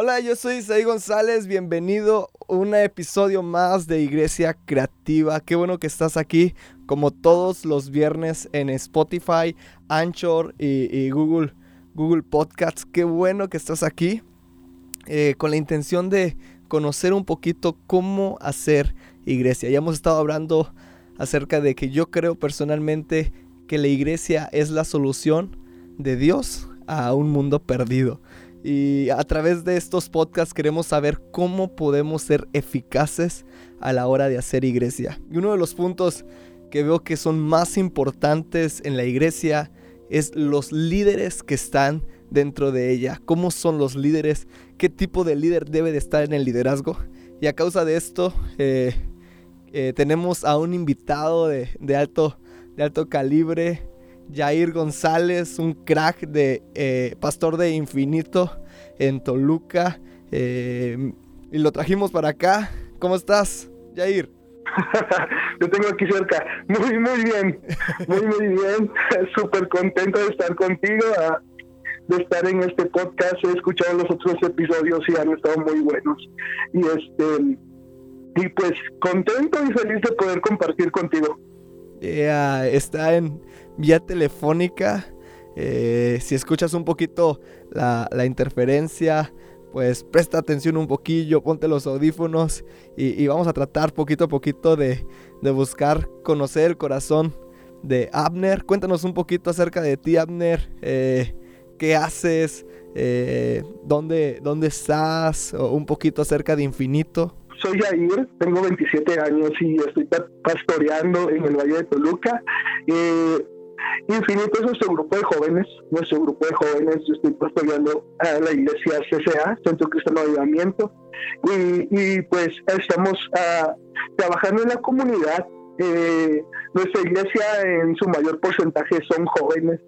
Hola, yo soy Isaí González, bienvenido a un episodio más de Iglesia Creativa. Qué bueno que estás aquí, como todos los viernes en Spotify, Anchor y, Google, Google Podcasts. Qué bueno que estás aquí eh, con la intención de conocer un poquito cómo hacer iglesia. Ya hemos estado hablando acerca de que yo creo personalmente que la iglesia es la solución de Dios a un mundo perdido. Y a través de estos podcasts queremos saber cómo podemos ser eficaces a la hora de hacer iglesia. Y uno de los puntos que veo que son más importantes en la iglesia es los líderes que están dentro de ella. ¿Cómo son los líderes? ¿Qué tipo de líder debe de estar en el liderazgo? Y a causa de esto, eh, eh, tenemos a un invitado de, alto, de alto calibre, Jair González, un crack de eh, pastor de Infinito en Toluca. y lo trajimos para acá. ¿Cómo estás, Jair? Yo tengo aquí cerca. Muy, muy bien. Muy, muy bien. Súper contento de estar contigo, de estar en este podcast. He escuchado los otros episodios y han estado muy buenos. Y este y pues contento y feliz de poder compartir contigo. Está en vía telefónica. Eh, si escuchas un poquito la, interferencia, pues presta atención un poquillo, ponte los audífonos y, vamos a tratar poquito a poquito de, buscar conocer el corazón de Abner. Cuéntanos un poquito acerca de ti, Abner. Eh, ¿Qué haces? Eh, ¿dónde, ¿Dónde estás? Un poquito acerca de Infinito soy Jair, tengo 27 años y estoy pastoreando en el Valle de Toluca. Eh, Infinito es nuestro grupo de jóvenes, nuestro grupo de jóvenes, yo estoy pastoreando a la iglesia CCA, Centro Cristiano Avivamiento, y, y pues estamos uh, trabajando en la comunidad. Eh, nuestra iglesia en su mayor porcentaje son jóvenes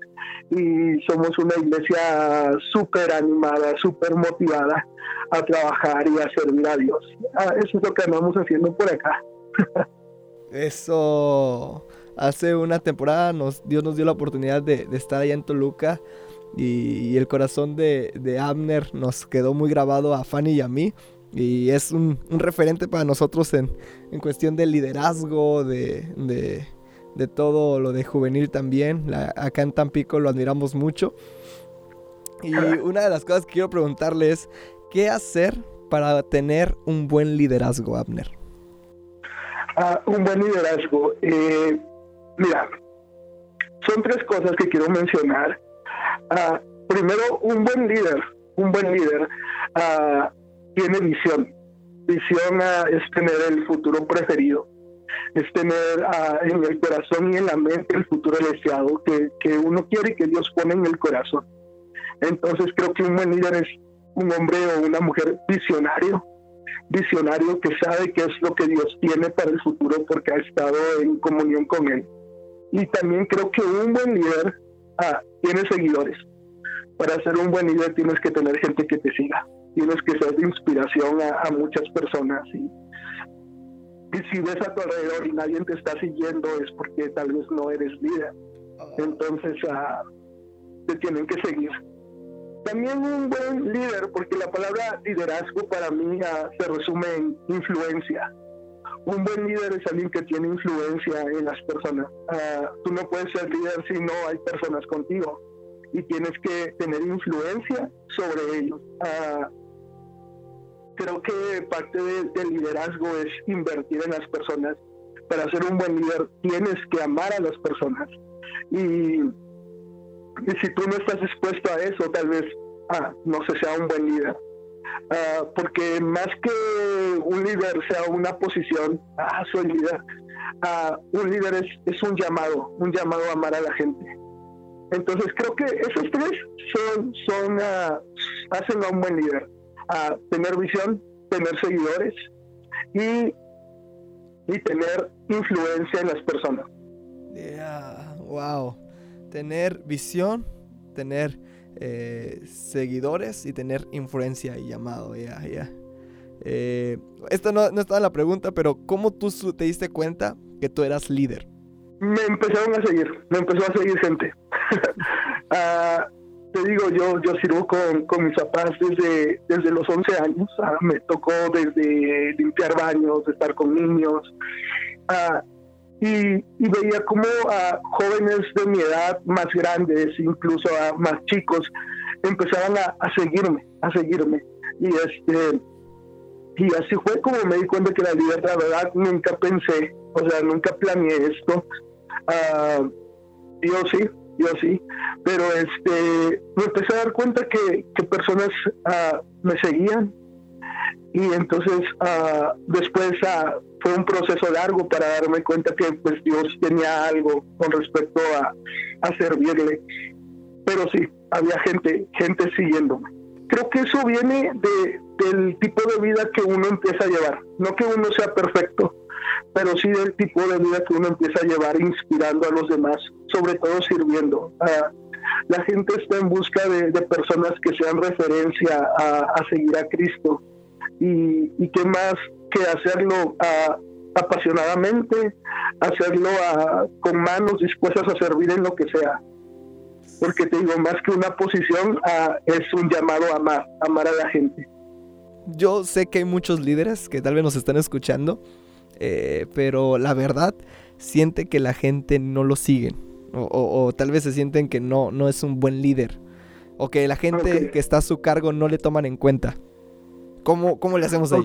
y somos una iglesia súper animada, súper motivada a trabajar y a servir a Dios. Ah, eso es lo que andamos haciendo por acá. Eso, hace una temporada nos, Dios nos dio la oportunidad de, estar allá en Toluca y, el corazón de, Abner nos quedó muy grabado a Fanny y a mí. Y es un, referente para nosotros en, cuestión de liderazgo, de, de, todo lo de juvenil también. acá en Tampico lo admiramos mucho. Y una de las cosas que quiero preguntarle es, ¿Qué hacer para tener un buen liderazgo, Abner? Ah, un buen liderazgo. Eh, mira, son tres cosas que quiero mencionar. Ah, primero, un buen líder, un buen líder ah, tiene visión. Visión es tener el futuro preferido, es tener en el corazón y en la mente el futuro deseado que, que uno quiere y que Dios pone en el corazón. Entonces creo que un buen líder es un hombre o una mujer visionario, visionario que sabe qué es lo que Dios tiene para el futuro porque ha estado en comunión con Él. Y también creo que un buen líder ah, tiene seguidores. Para ser un buen líder tienes que tener gente que te siga, tienes que ser de inspiración a, muchas personas. Y, si ves a tu alrededor y nadie te está siguiendo es porque tal vez no eres líder. Entonces ah, te tienen que seguir también un buen líder, porque la palabra liderazgo para mí se resume en influencia. Un buen líder es alguien que tiene influencia en las personas. Ah, tú no puedes ser líder si no hay personas contigo y tienes que tener influencia sobre ellos. Uh, creo que parte del liderazgo es invertir en las personas. Para ser un buen líder tienes que amar a las personas. Y si tú no estás dispuesto a eso, tal vez ah, no se sea un buen líder. Ah, porque más que un líder sea una posición, ah, soy líder, ah, un líder es, un llamado, un llamado a amar a la gente. Entonces creo que esos tres son, son hacen a un buen líder. Tener visión, tener seguidores y, y tener influencia en las personas. Yeah, wow tener visión, tener eh, seguidores y tener influencia y llamado. Ya, ya. Eh, esto no, no estaba en la pregunta, pero ¿cómo tú te diste cuenta que tú eras líder? Me empezaron a seguir, me empezó a seguir gente. Ah, te digo, yo yo sirvo con, con mis papás desde, desde los 11 años. Ah, me tocó desde limpiar baños, estar con niños. Ah, y, veía como a jóvenes de mi edad, más grandes, incluso más chicos, empezaban a, a seguirme, a seguirme. Y este y así fue como me di cuenta que la libertad, verdad, nunca pensé, o sea, nunca planeé esto. Uh, yo sí, yo sí, pero este, me empecé a dar cuenta que, que personas uh, me seguían y entonces uh, después fue un proceso largo para darme cuenta que pues Dios tenía algo con respecto a, a servirle, pero sí, había gente, gente siguiéndome. Creo que eso viene de, del tipo de vida que uno empieza a llevar. No que uno sea perfecto, pero sí del tipo de vida que uno empieza a llevar inspirando a los demás, sobre todo sirviendo. Ah, la gente está en busca de, personas que sean referencia a, seguir a Cristo. Y, y qué más que hacerlo ah, apasionadamente, hacerlo ah, con manos dispuestas a servir en lo que sea. Porque te digo, más que una posición, es un llamado a amar, amar a la gente yo sé que hay muchos líderes que tal vez nos están escuchando, eh, pero la verdad siente que la gente no lo sigue. O, tal vez se sienten que no, no es un buen líder. O que la gente que está a su cargo no le toman en cuenta. ¿Cómo, cómo le hacemos ahí?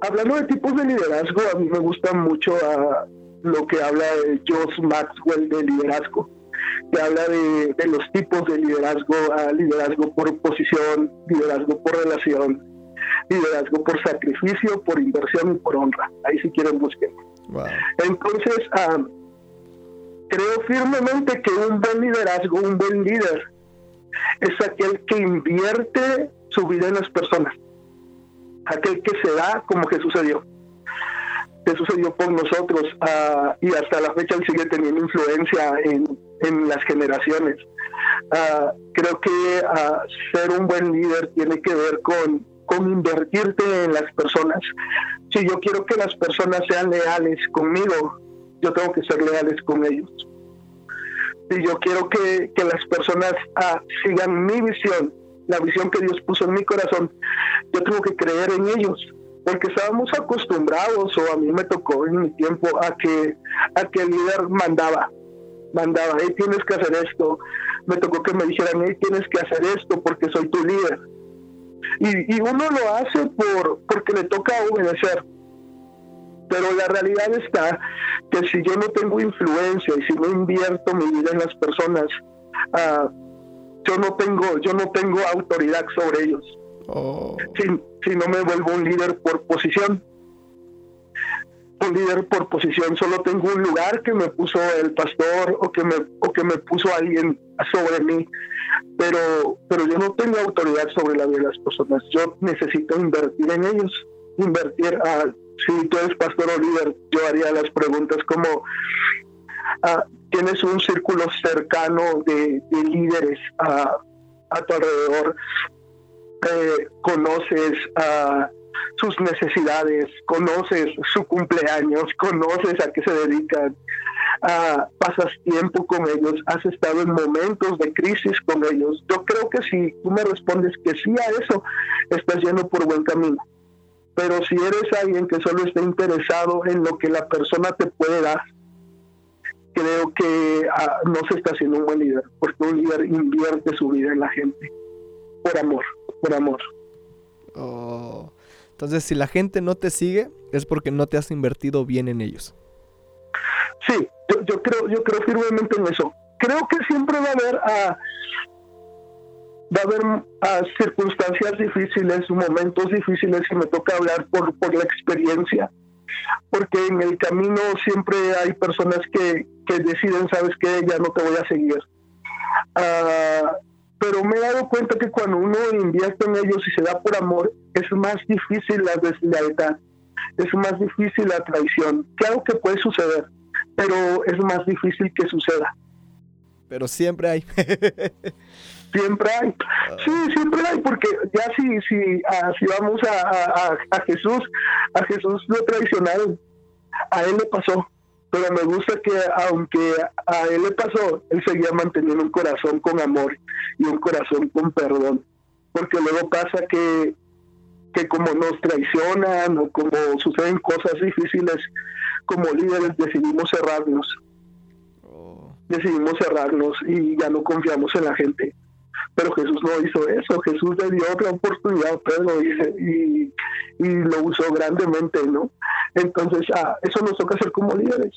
Hablando de tipos de liderazgo, a mí me gusta mucho a lo que habla de Josh Maxwell de liderazgo que habla de, de, los tipos de liderazgo, a liderazgo por posición, liderazgo por relación, liderazgo por sacrificio, por inversión y por honra. Ahí si quieren busquen. Entonces, ah, creo firmemente que un buen liderazgo, un buen líder, es aquel que invierte su vida en las personas. Aquel que se da como dio. Jesús se dio por nosotros ah, y hasta la fecha sigue teniendo influencia en, en las generaciones. Ah, creo que ser un buen líder tiene que ver con con invertirte en las personas. Si yo quiero que las personas sean leales conmigo, yo tengo que ser leales con ellos. Si yo quiero que, las personas ah, sigan mi visión, la visión que Dios puso en mi corazón, yo tengo que creer en ellos. Porque estábamos acostumbrados, o a mí me tocó en mi tiempo, a que, a que el líder mandaba, mandaba, hey, tienes que hacer esto. Me tocó que me dijeran, hey, tienes que hacer esto porque soy tu líder y, uno lo hace por porque le toca obedecer. Pero la realidad está que si yo no tengo influencia y si no invierto mi vida en las personas, uh, yo no tengo yo no tengo autoridad sobre ellos. Oh. Si, si no me vuelvo un líder por posición un líder por posición, solo tengo un lugar que me puso el pastor o que me, o que me puso alguien sobre mí, pero, pero yo no tengo autoridad sobre la vida de las personas, yo necesito invertir en ellos, invertir a, si tú eres pastor o líder, yo haría las preguntas como, ah, tienes un círculo cercano de, líderes a, a tu alrededor, eh, conoces a sus necesidades, conoces su cumpleaños, conoces a qué se dedican, ah, pasas tiempo con ellos, has estado en momentos de crisis con ellos. Yo creo que si tú me respondes que sí a eso, estás yendo por buen camino. Pero si eres alguien que solo está interesado en lo que la persona te puede dar, creo que ah, no se está haciendo un buen líder, porque un líder invierte su vida en la gente, por amor, por amor. Oh. Entonces, si la gente no te sigue, es porque no te has invertido bien en ellos. Sí, yo, creo, yo creo firmemente en eso. Creo que siempre va a haber ah, va a haber ah, circunstancias difíciles, momentos difíciles y me toca hablar por, por la experiencia. Porque en el camino siempre hay personas que, que deciden, sabes que ya no te voy a seguir. Uh, pero me he dado cuenta que cuando uno invierte en ellos y se da por amor, es más difícil la deslealtad, es más difícil la traición. Claro que puede suceder, pero es más difícil que suceda. Pero siempre hay. siempre hay. Ah. Sí, siempre hay, porque ya si, si, ah, si vamos a, a, Jesús, a Jesús lo traicionaron, a él le pasó. pero me gusta que aunque a él le pasó, él seguía manteniendo un corazón con amor y un corazón con perdón, porque luego pasa que, que como nos traicionan o como suceden cosas difíciles, como líderes decidimos cerrarnos, oh. decidimos cerrarnos y ya no confiamos en la gente. Pero Jesús no hizo eso, Jesús le dio otra oportunidad a Pedro y, y, lo usó grandemente, ¿no? Entonces, ah, eso nos toca hacer como líderes,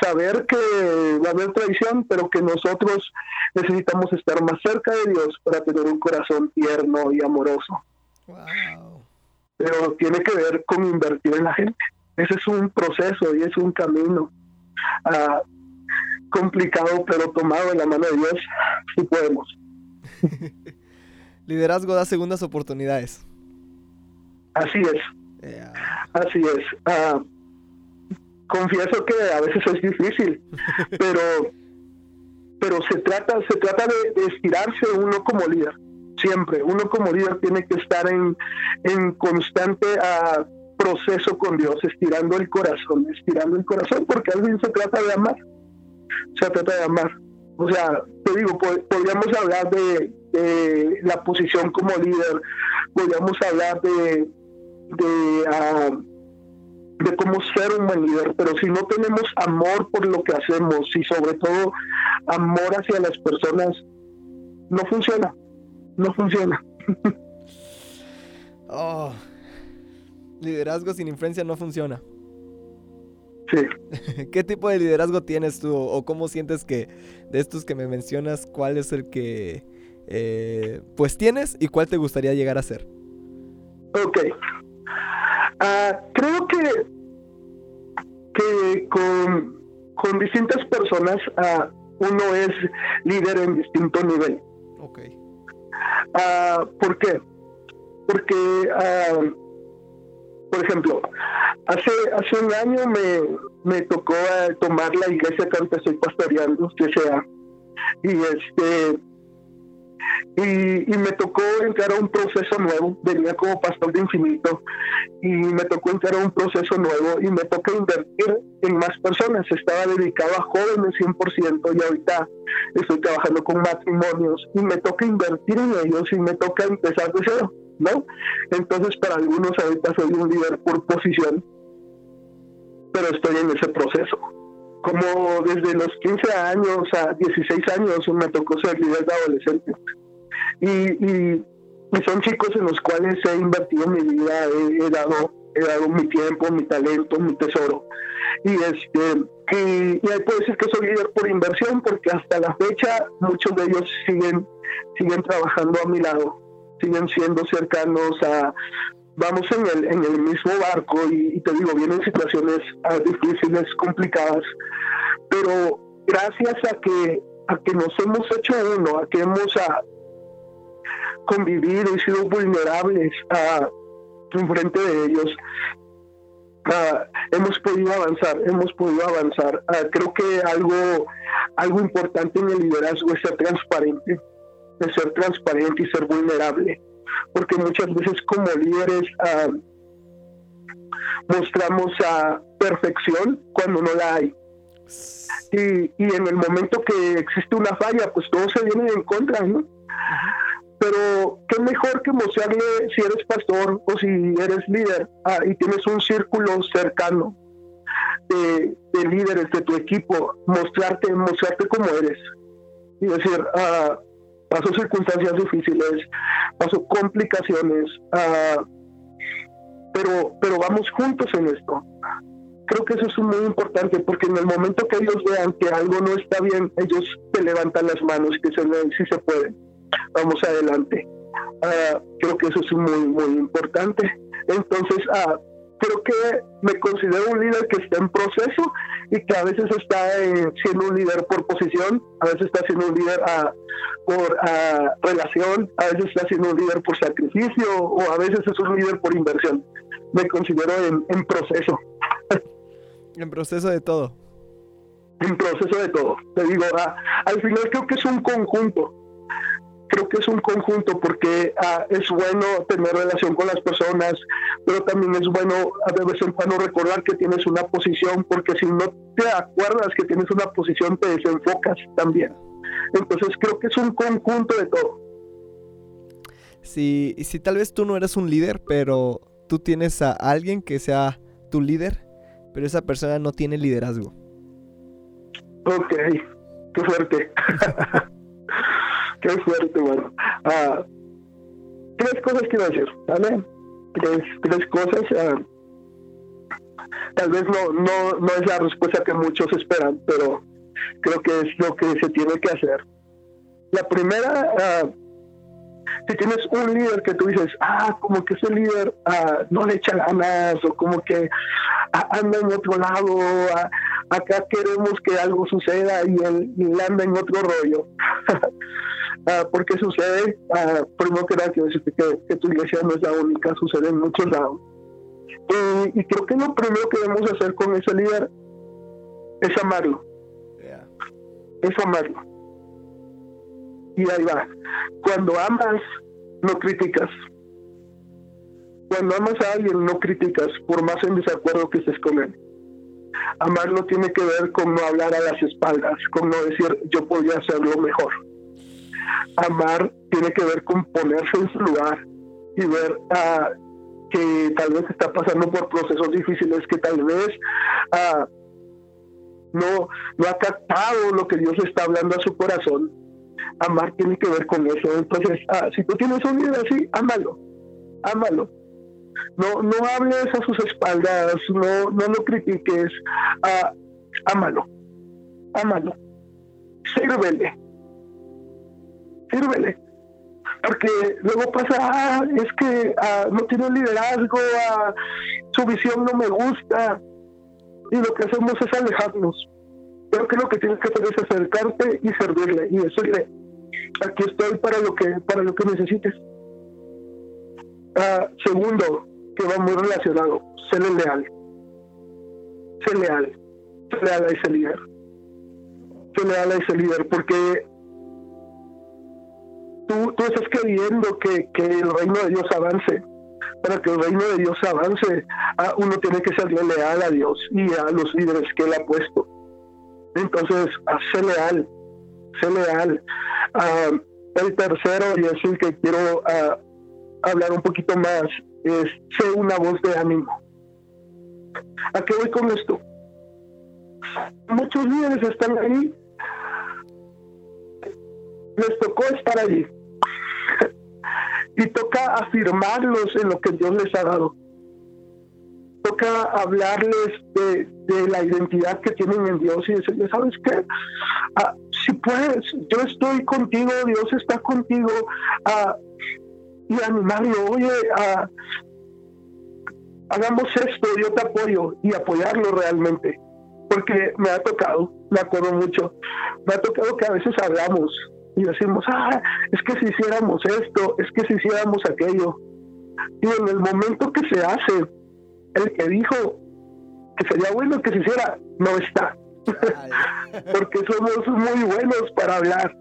saber que va a haber traición, pero que nosotros necesitamos estar más cerca de Dios para tener un corazón tierno y amoroso. Pero tiene que ver con invertir en la gente. Ese es un proceso y es un camino ah, complicado, pero tomado en la mano de Dios, si podemos. Liderazgo da segundas oportunidades. Así es. Así es. Ah, confieso que a veces es difícil, pero pero se trata se trata de, estirarse uno como líder. Siempre, uno como líder tiene que estar en, en constante ah, proceso con Dios, estirando el corazón, estirando el corazón, porque al fin se trata de amar. Se trata de amar. O sea, te digo, podríamos hablar de, la posición como líder, podríamos hablar de, de, ah, de cómo ser un buen líder, pero si no tenemos amor por lo que hacemos y sobre todo amor hacia las personas, no funciona, no funciona. oh, liderazgo sin influencia no funciona. ¿Qué tipo de liderazgo tienes tú o cómo sientes que de estos que me mencionas, cuál es el que eh, pues tienes y cuál te gustaría llegar a ser? Ok. Ah, creo que, que con, con distintas personas uh, uno es líder en distinto nivel. Ok. Uh, ¿Por qué? Porque por ejemplo, hace hace un año me, me tocó eh, tomar la iglesia que estoy pastoreando, que sea, y este y, y, me tocó entrar a un proceso nuevo, venía como pastor de infinito. Y me tocó entrar a un proceso nuevo y me tocó invertir en más personas, estaba dedicado a jóvenes 100% y ahorita estoy trabajando con matrimonios. Y me toca invertir en ellos y me toca empezar de cero. ¿no? Entonces, para algunos ahorita soy un líder por posición, pero estoy en ese proceso. Como desde los 15 años a 16 años me tocó ser líder de adolescentes. Y, son chicos en los cuales he invertido mi vida, he, dado he dado mi tiempo, mi talento, mi tesoro. Y este y, y puedo decir que soy líder por inversión porque hasta la fecha muchos de ellos siguen siguen trabajando a mi lado siguen siendo cercanos a, vamos en el, en el mismo barco y, te digo, vienen situaciones ah, difíciles, complicadas, pero gracias a que, a que nos hemos hecho uno, a que hemos a, convivido y sido vulnerables a, en frente de ellos, hemos podido avanzar, hemos podido avanzar. creo que algo, algo importante en el liderazgo es ser transparente de ser transparente y ser vulnerable, porque muchas veces como líderes ah, mostramos a perfección cuando no la hay. Y, y, en el momento que existe una falla, pues todo se viene en contra, ¿no? Pero qué mejor que mostrarle si eres pastor o si eres líder ah, y tienes un círculo cercano de, líderes de tu equipo, mostrarte, mostrarte como eres. Y decir, ah, pasó circunstancias difíciles, pasó complicaciones, uh, pero, pero vamos juntos en esto. Creo que eso es muy importante porque en el momento que ellos vean que algo no está bien, ellos te levantan las manos y dicen, sí se puede, vamos adelante. Uh, creo que eso es muy, muy importante. Entonces, uh, creo que me considero un líder que está en proceso y que a veces está eh, siendo un líder por posición, a veces está siendo un líder ah, por ah, relación, a veces está siendo un líder por sacrificio o a veces es un líder por inversión. Me considero en, proceso. en proceso de todo. En proceso de todo. Te digo, ah, al final creo que es un conjunto creo que es un conjunto porque ah, es bueno tener relación con las personas, pero también es bueno de vez en cuando recordar que tienes una posición, porque si no te acuerdas que tienes una posición, te desenfocas también. Entonces creo que es un conjunto de todo. Si, si tal vez tú no eres un líder, pero tú tienes a alguien que sea tu líder, pero esa persona no tiene liderazgo. Ok, qué fuerte. qué fuerte, bueno. Ah, tres cosas quiero decir, ¿vale? Tres, tres cosas. Ah, tal vez no, no, no es la respuesta que muchos esperan, pero creo que es lo que se tiene que hacer. La primera, uh, si tienes un líder que tú dices, ah, como que ese líder ah, no le echa ganas o como que ah, anda en otro lado, ah, acá queremos que algo suceda y él, anda en otro rollo. porque sucede, primero que nada, quiero decirte que, tu iglesia no es la única, sucede en muchos lados. Y, creo que lo primero que debemos hacer con ese líder es amarlo. Es amarlo y ahí va. Cuando amas, no criticas. Cuando amas a alguien, no criticas, por más en desacuerdo que estés con él. Amar no tiene que ver con no hablar a las espaldas, con no decir yo podría hacerlo mejor. Amar tiene que ver con ponerse en su lugar y ver ah, que tal vez está pasando por procesos difíciles, que tal vez ah, no, no ha captado lo que Dios está hablando a su corazón amar tiene que ver con eso. Entonces, ah, si tú tienes un líder así, ámalo, ámalo. No, no hables a sus espaldas, no, no lo critiques, ámalo, ámalo. Sírvele, sírvele. Porque luego pasa, ah, es que ah, no tiene liderazgo, su visión no me gusta. Y lo que hacemos es alejarnos. Creo que lo que tienes que hacer es acercarte y servirle y decirle, aquí estoy para lo que para lo que necesites. Ah, segundo, que va muy relacionado, ser leal. Ser leal. Ser leal a ese líder. Ser leal a ese líder, porque tú, estás queriendo que, que el reino de Dios avance. Para que el reino de Dios avance, ah, uno tiene que ser leal a Dios y a los líderes que Él ha puesto. Entonces, a ser leal, ser leal. Uh, el tercero, y es el que quiero uh, hablar un poquito más, es ser una voz de ánimo. ¿A qué voy con esto? Muchos líderes están ahí, les tocó estar allí y toca afirmarlos en lo que Dios les ha dado. Toca hablarles de, la identidad que tienen en Dios y decirles, ¿sabes qué? Ah, si puedes, yo estoy contigo, Dios está contigo, ah, y animarlo, oye, ah, hagamos esto, yo te apoyo, y apoyarlo realmente, porque me ha tocado, me acuerdo mucho, me ha tocado que a veces hablamos y decimos, ah, es que si hiciéramos esto, es que si hiciéramos aquello, y en el momento que se hace, el que dijo que sería bueno que se hiciera, no está. Porque somos muy buenos para hablar.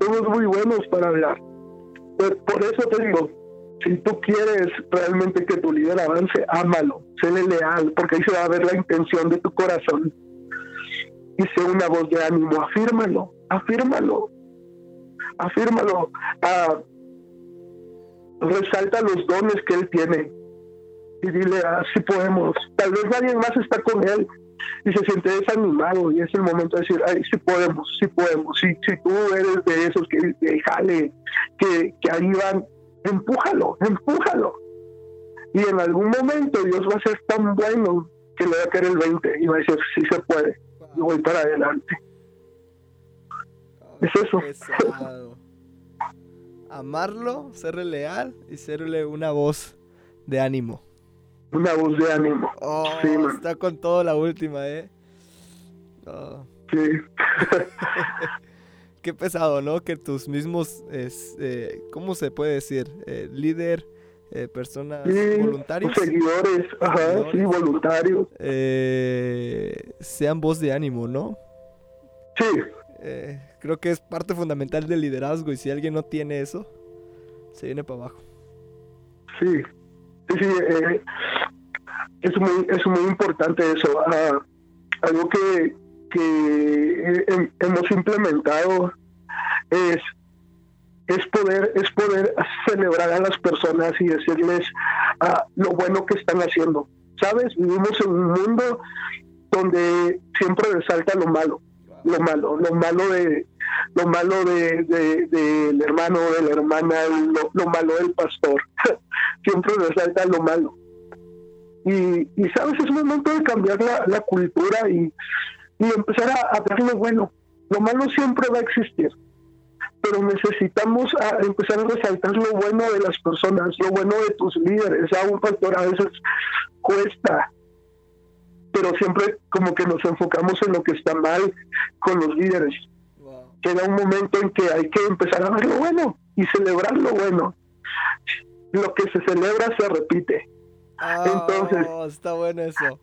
Somos muy buenos para hablar. por eso te digo, si tú quieres realmente que tu líder avance, ámalo, séle leal, porque ahí se va a ver la intención de tu corazón. Y sé una voz de ánimo, afírmalo, afírmalo, afírmalo. Ah, resalta los dones que él tiene y dile, así ah, podemos. Tal vez nadie más está con él, y se siente desanimado y es el momento de decir, ay, sí podemos, sí podemos, si, si tú eres de esos que, que que, que ahí van, empújalo, empújalo. Y en algún momento Dios va a ser tan bueno que le va a caer el 20 y va a decir, sí se puede, y voy para adelante. es eso. Amarlo, serle leal y serle una voz de ánimo una voz de ánimo. Oh, está con todo la última, ¿eh? Oh. Sí. Qué pesado, ¿no? Que tus mismos, es, eh, ¿cómo se puede decir? Eh, líder, eh, personas voluntarios. Seguidores, ajá, sí, voluntarios. sean voz de ánimo, ¿no? Sí. Creo que es parte fundamental del liderazgo y si alguien no tiene eso, se viene para abajo. Sí, sí, eh, es, muy, es muy importante eso. Ah, algo que, que hemos implementado es es poder es poder celebrar a las personas y decirles ah, lo bueno que están haciendo sabes vivimos en un mundo donde siempre resalta lo malo lo malo lo malo de lo malo de, del hermano de la hermana lo, malo del pastor. Siempre resalta lo malo. Y, y sabes es un momento de cambiar la, cultura y, y empezar a, a ver lo bueno. Lo malo siempre va a existir pero necesitamos empezar a resaltar lo bueno de las personas, lo bueno de tus líderes. A un pastor a veces cuesta, pero siempre como que nos enfocamos en lo que está mal con los líderes. Llega un momento en que hay que empezar a ver lo bueno y celebrar lo bueno. Lo que se celebra se repite. Ah, entonces, está bueno eso.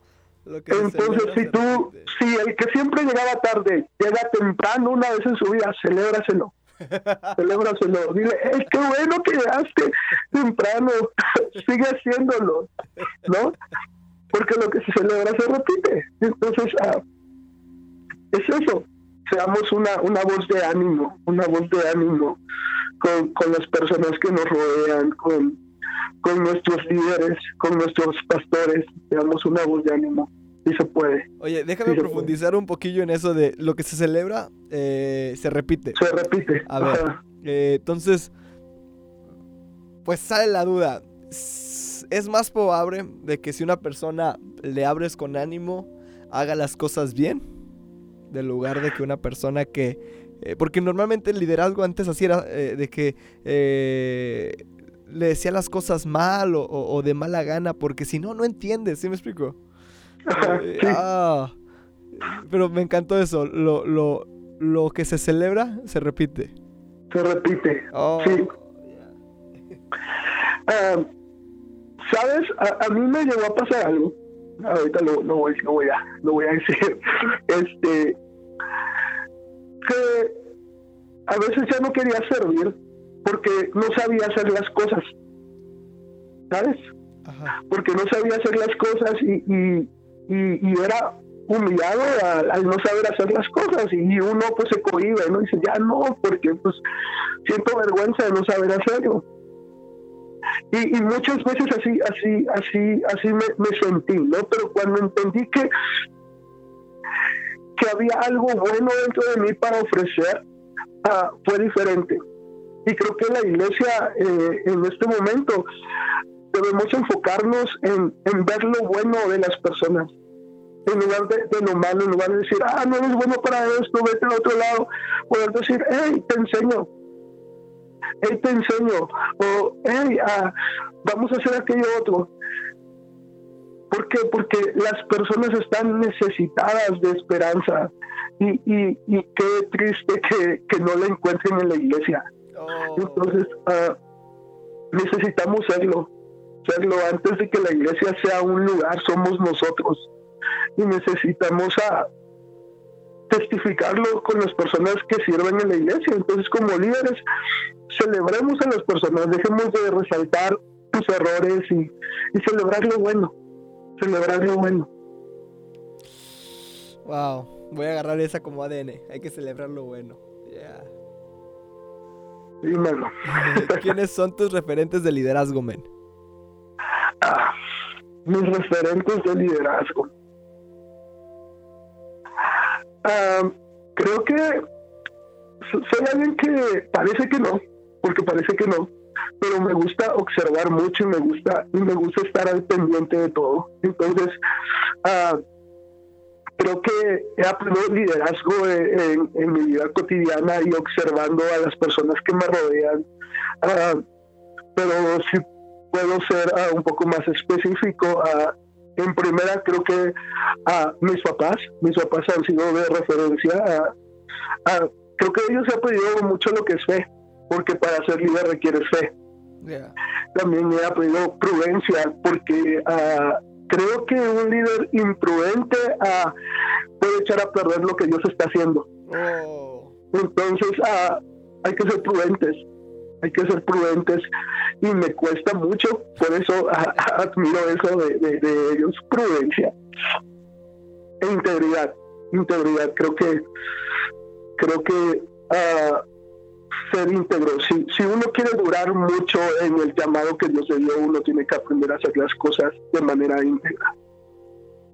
entonces, si tú, si el que siempre llegaba tarde llega temprano una vez en su vida, celébraselo Celébraselo. Dile, hey, qué bueno que llegaste temprano. Sigue haciéndolo. ¿No? Porque lo que se celebra se repite. Entonces, ah, es eso. Seamos una, una voz de ánimo, una voz de ánimo con, con las personas que nos rodean, con, con nuestros líderes, con nuestros pastores. Seamos una voz de ánimo se puede. Oye, déjame profundizar un poquillo en eso de lo que se celebra, eh, se repite. Se repite. A ver, eh, entonces, pues sale la duda. Es más probable de que si una persona le abres con ánimo, haga las cosas bien, del lugar de que una persona que... Eh, porque normalmente el liderazgo antes así era de que le decía las cosas mal o, o, de mala gana, porque si no, no entiendes, ¿sí me explico? Ah, pero me encantó eso. Lo, lo, lo que se celebra se repite. Se repite. Oh, sí. Ah, ¿Sabes? A, mí me llegó a pasar algo. Ahorita lo, no voy, no voy, a, no voy a decir. Este. Que a veces ya no quería servir porque no sabía hacer las cosas. ¿Sabes? Porque no sabía hacer las cosas y, y, era humillado al, no saber hacer las cosas y uno pues se cohibe, ¿no? Dice, ya no, porque pues siento vergüenza de no saber hacerlo. Y, muchas veces así, así, así, así me, sentí, ¿no? Pero cuando entendí que, que había algo bueno dentro de mí para ofrecer, ah, fue diferente. Y creo que la iglesia eh, en este momento debemos enfocarnos en, en ver lo bueno de las personas en lugar de, lo malo, en lugar de decir, ah, no eres bueno para esto, vete al otro lado, poder decir, hey, te enseño, hey, te enseño, o hey, ah, vamos a hacer aquello otro. ¿Por qué? Porque las personas están necesitadas de esperanza y, y, y qué triste que, que, no la encuentren en la iglesia. Oh. Entonces, ah, necesitamos serlo, serlo antes de que la iglesia sea un lugar, somos nosotros y necesitamos a testificarlo con las personas que sirven en la iglesia. Entonces, como líderes, celebremos a las personas, dejemos de resaltar sus errores y, celebrar lo bueno, celebrar lo bueno. Wow, voy a agarrar esa como ADN, hay que celebrar lo bueno. ¿Quiénes son tus referentes de liderazgo, men? Ah, mis referentes de liderazgo. Ah, creo que soy alguien que parece que no, porque parece que no, pero me gusta observar mucho y me gusta y me gusta estar al pendiente de todo. Entonces, uh, creo que he aprendido liderazgo en, mi vida cotidiana y observando a las personas que me rodean. Uh, pero si puedo ser un poco más específico, en primera creo que a mis papás, mis papás han sido de referencia a, creo que ellos han aprendido mucho lo que es fe, porque para ser líder requiere fe. También he aprendido prudencia, porque uh, creo que un líder imprudente uh, puede echar a perder lo que Dios está haciendo. Oh. Entonces ah, hay que ser prudentes, hay que ser prudentes y me cuesta mucho, por eso admiro eso de, ellos, prudencia e integridad, integridad, creo que creo que uh, ser íntegro, si, si uno quiere durar mucho en el llamado que Dios le dio, uno tiene que aprender a hacer las cosas de manera íntegra,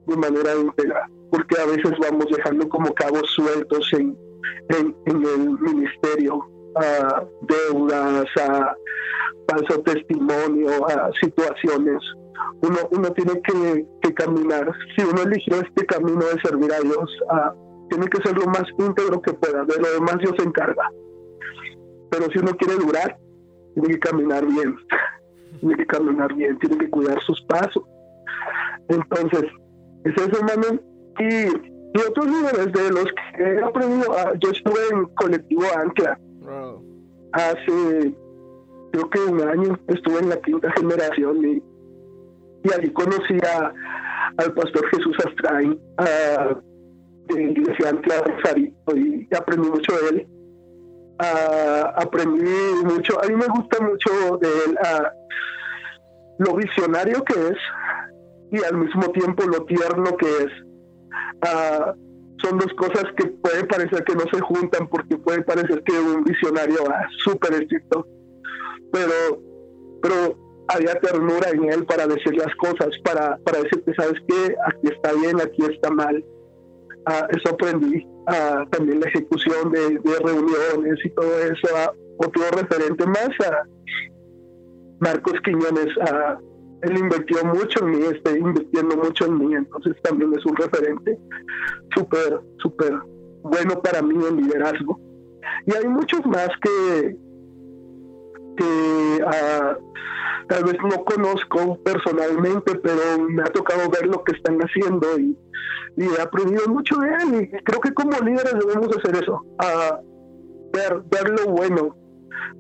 de manera íntegra, porque a veces vamos dejando como cabos sueltos en, en, el ministerio, a deudas, a falso testimonio, a situaciones. Uno, uno tiene que, caminar. Si uno eligió este camino de servir a Dios, tiene que ser lo más íntegro que pueda. De lo demás Dios se encarga. Pero si uno quiere durar, tiene que caminar bien. tiene que caminar bien, tiene que cuidar sus pasos. Entonces, es eso, hermano. Y y otros líderes de los que he aprendido, ah, yo estuve en colectivo Ancla hace creo que un año, estuve en la quinta generación y, y ahí conocí a, al pastor Jesús Astrain de Iglesia Rosarito y aprendí mucho de él. Ah, aprendí mucho, a mí me gusta mucho de él ah, lo visionario que es y al mismo tiempo lo tierno que es. Ah, son dos cosas que puede parecer que no se juntan porque puede parecer que un visionario va súper estricto, pero, pero había ternura en él para decir las cosas, para, para decirte, ¿sabes qué? Aquí está bien, aquí está mal. Ah, eso aprendí. Ah, también la ejecución de, reuniones y todo eso. otro referente más, a Marcos Quiñones, a él invirtió mucho en mí, está invirtiendo mucho en mí, entonces también es un referente súper, súper bueno para mí en liderazgo. Y hay muchos más que, que ah, tal vez no conozco personalmente, pero me ha tocado ver lo que están haciendo y, he aprendido mucho de él. Y creo que como líderes debemos hacer eso, a ver, ver lo bueno,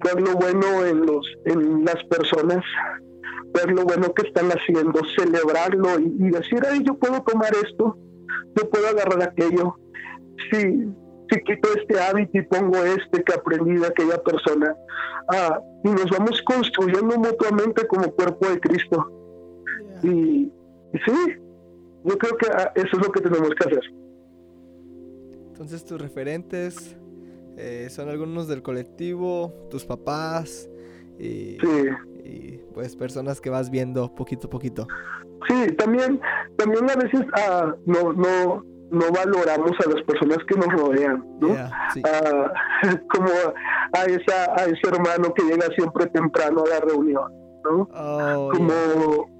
ver lo bueno en, los, en las personas ver lo bueno que están haciendo, celebrarlo y, decir, ay, yo puedo tomar esto, yo puedo agarrar aquello. Si, si quito este hábito y pongo este que aprendí de aquella persona, ah, y nos vamos construyendo mutuamente como cuerpo de Cristo. Y, sí, yo creo que ah, eso es lo que tenemos que hacer. Entonces tus referentes eh, son algunos del colectivo, tus papás, y, y, pues personas que vas viendo poquito a poquito. Sí, también, también a veces ah, no, no, no valoramos a las personas que nos rodean, ¿no? Ah, como a esa, a ese hermano que llega siempre temprano a la reunión, ¿no? Oh, como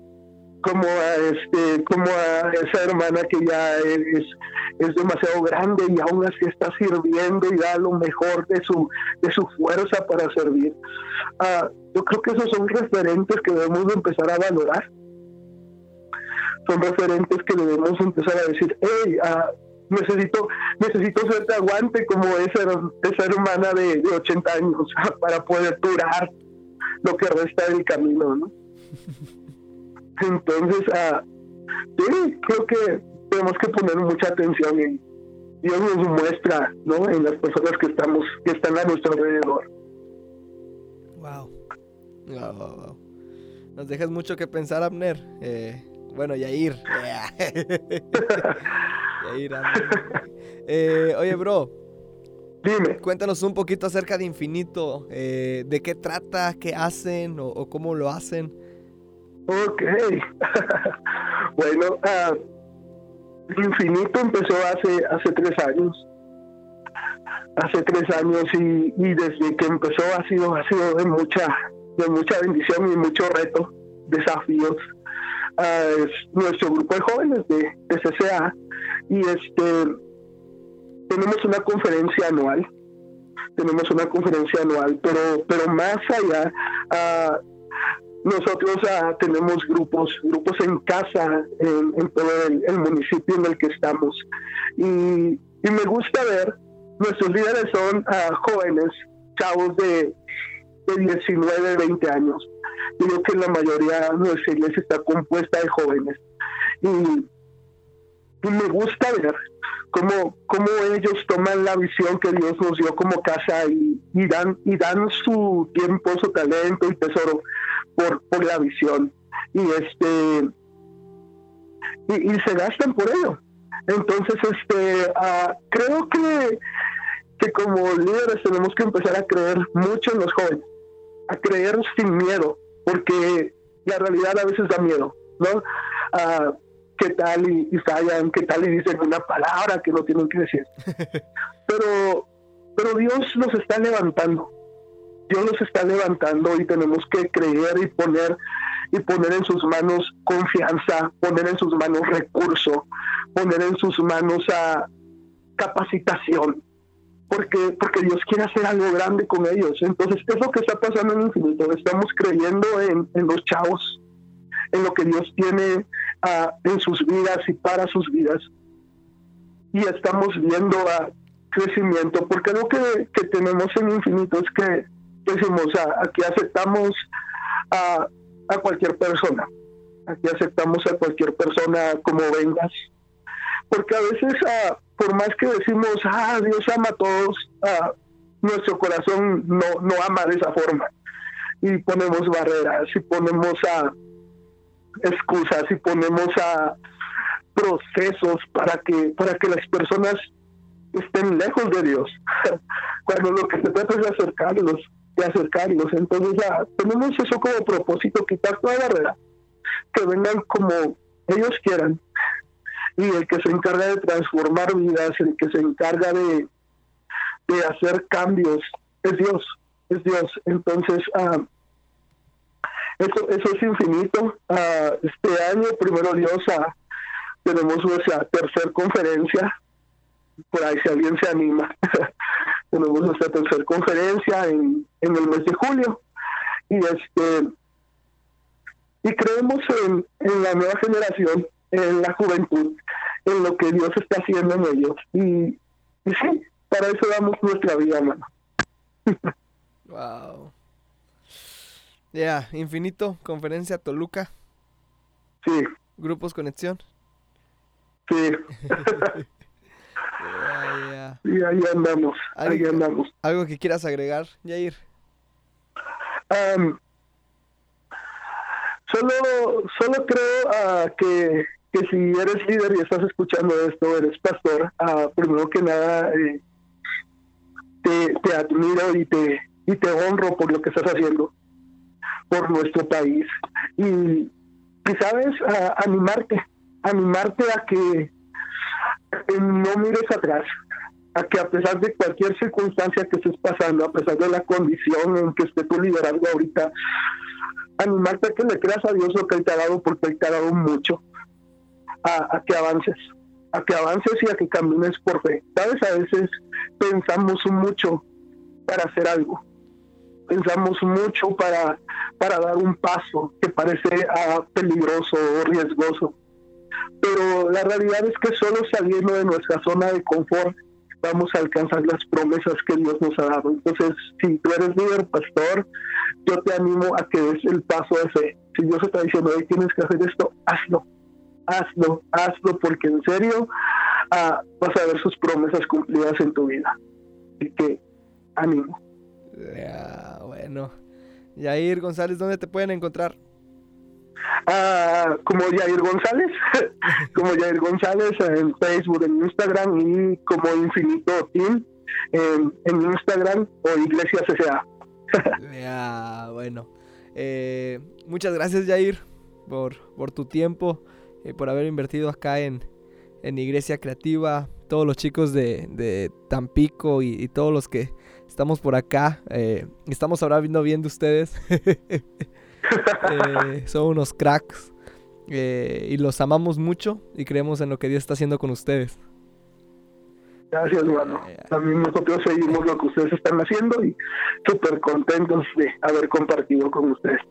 como a este como a esa hermana que ya es, es demasiado grande y aún así está sirviendo y da lo mejor de su de su fuerza para servir ah, yo creo que esos son referentes que debemos empezar a valorar son referentes que debemos empezar a decir hey ah, necesito necesito serte aguante como esa, esa hermana de, de 80 años para poder durar lo que resta del camino ¿no? Entonces, ah, sí, creo que tenemos que poner mucha atención y Dios nos muestra, ¿no? En las personas que estamos, que están a nuestro alrededor. Wow. Wow, wow, wow. Nos dejas mucho que pensar, Abner. Eh, bueno, Yair. Yair, eh, oye, bro. Dime. Cuéntanos un poquito acerca de Infinito. Eh, ¿De qué trata? ¿Qué hacen? o cómo lo hacen? Ok. bueno, uh, Infinito empezó hace, hace tres años. Hace tres años y, y, desde que empezó ha sido, ha sido de mucha, de mucha bendición y mucho reto, desafíos. Uh, es nuestro grupo de jóvenes de, de CCA y este tenemos una conferencia anual tenemos una conferencia anual, pero, pero más allá, uh, nosotros ah, tenemos grupos, grupos en casa en, todo el, municipio en el que estamos. Y, me gusta ver, nuestros líderes son uh, jóvenes, chavos de, de 19, 20 años. Creo que la mayoría de nuestra iglesia está compuesta de jóvenes. Y, me gusta ver cómo, cómo ellos toman la visión que Dios nos dio como casa y, dan, y dan su tiempo, su talento y tesoro por, por la visión. Y este y, se gastan por ello. Entonces, este uh, creo que, que como líderes tenemos que empezar a creer mucho en los jóvenes, a creer sin miedo, porque la realidad a veces da miedo, ¿no? Uh, qué tal y, fallan, qué tal y dicen una palabra que no tienen que decir. Pero, pero Dios nos está levantando. Dios nos está levantando y tenemos que creer y poner y poner en sus manos confianza, poner en sus manos recurso, poner en sus manos a capacitación, porque, porque Dios quiere hacer algo grande con ellos. Entonces, es lo que está pasando en infinito. Estamos creyendo en, en los chavos, en lo que Dios tiene en sus vidas y para sus vidas. Y estamos viendo a crecimiento, porque lo que, tenemos en infinito es que decimos, aquí aceptamos a, a cualquier persona, aquí aceptamos a cualquier persona como vengas, porque a veces por más que decimos, ah, Dios ama a todos, nuestro corazón no, no ama de esa forma. Y ponemos barreras y ponemos a excusas y ponemos a procesos para que para que las personas estén lejos de Dios cuando lo que se trata es acercarlos de acercarlos entonces ya tenemos eso como propósito quitar toda barrera que vengan como ellos quieran y el que se encarga de transformar vidas el que se encarga de de hacer cambios es Dios es Dios entonces ah, eso, eso es infinito. Ah, este año, primero Dios, ah, tenemos nuestra tercera conferencia. Por ahí, si alguien se anima, tenemos nuestra tercera conferencia en, en el mes de julio. Y este y creemos en, en la nueva generación, en la juventud, en lo que Dios está haciendo en ellos. Y, y sí, para eso damos nuestra vida, hermano. wow. Ya, Infinito, Conferencia Toluca. Sí. Grupos Conexión. Sí. Y ahí andamos, ahí andamos. ¿Algo que quieras agregar, Jair? solo, solo creo uh, que, que si eres líder y estás escuchando esto, eres pastor, uh, primero que nada eh, te, te admiro y te, y te honro por lo que estás haciendo por nuestro país. Y, sabes, animarte, animarte a que no mires atrás, a que a pesar de cualquier circunstancia que estés pasando, a pesar de la condición en que esté tu liderazgo ahorita, animarte a que le creas a Dios lo que Él te ha dado, porque Él te ha dado mucho, a, que avances, a que avances y a que camines por fe. Sabes, a veces pensamos mucho para hacer algo, pensamos mucho para, para dar un paso que parece uh, peligroso o riesgoso. Pero la realidad es que solo saliendo de nuestra zona de confort vamos a alcanzar las promesas que Dios nos ha dado. Entonces, si tú eres líder, pastor, yo te animo a que des el paso de fe. Si Dios está diciendo, hoy tienes que hacer esto, hazlo, hazlo, hazlo, porque en serio uh, vas a ver sus promesas cumplidas en tu vida. Así que, ánimo. Ya, bueno. Yair González, ¿dónde te pueden encontrar? Ah, como Yair González, como Yair González en Facebook, en Instagram y como Infinito Team en, Instagram o Iglesia CCA. ya, bueno. Eh, muchas gracias Yair por, por tu tiempo, eh, por haber invertido acá en, en Iglesia Creativa, todos los chicos de, de Tampico y, todos los que estamos por acá. Eh, estamos ahora viendo bien de ustedes. Eh, son unos cracks. Eh, y los amamos mucho y creemos en lo que Dios está haciendo con ustedes. Gracias, hermano. También nosotros seguimos lo que ustedes están haciendo y súper contentos de haber compartido con ustedes.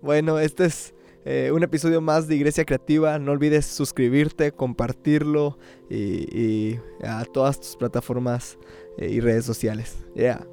Bueno, este es eh, un episodio más de Iglesia Creativa. No olvides suscribirte, compartirlo y, a todas tus plataformas eh, y redes sociales. Yeah.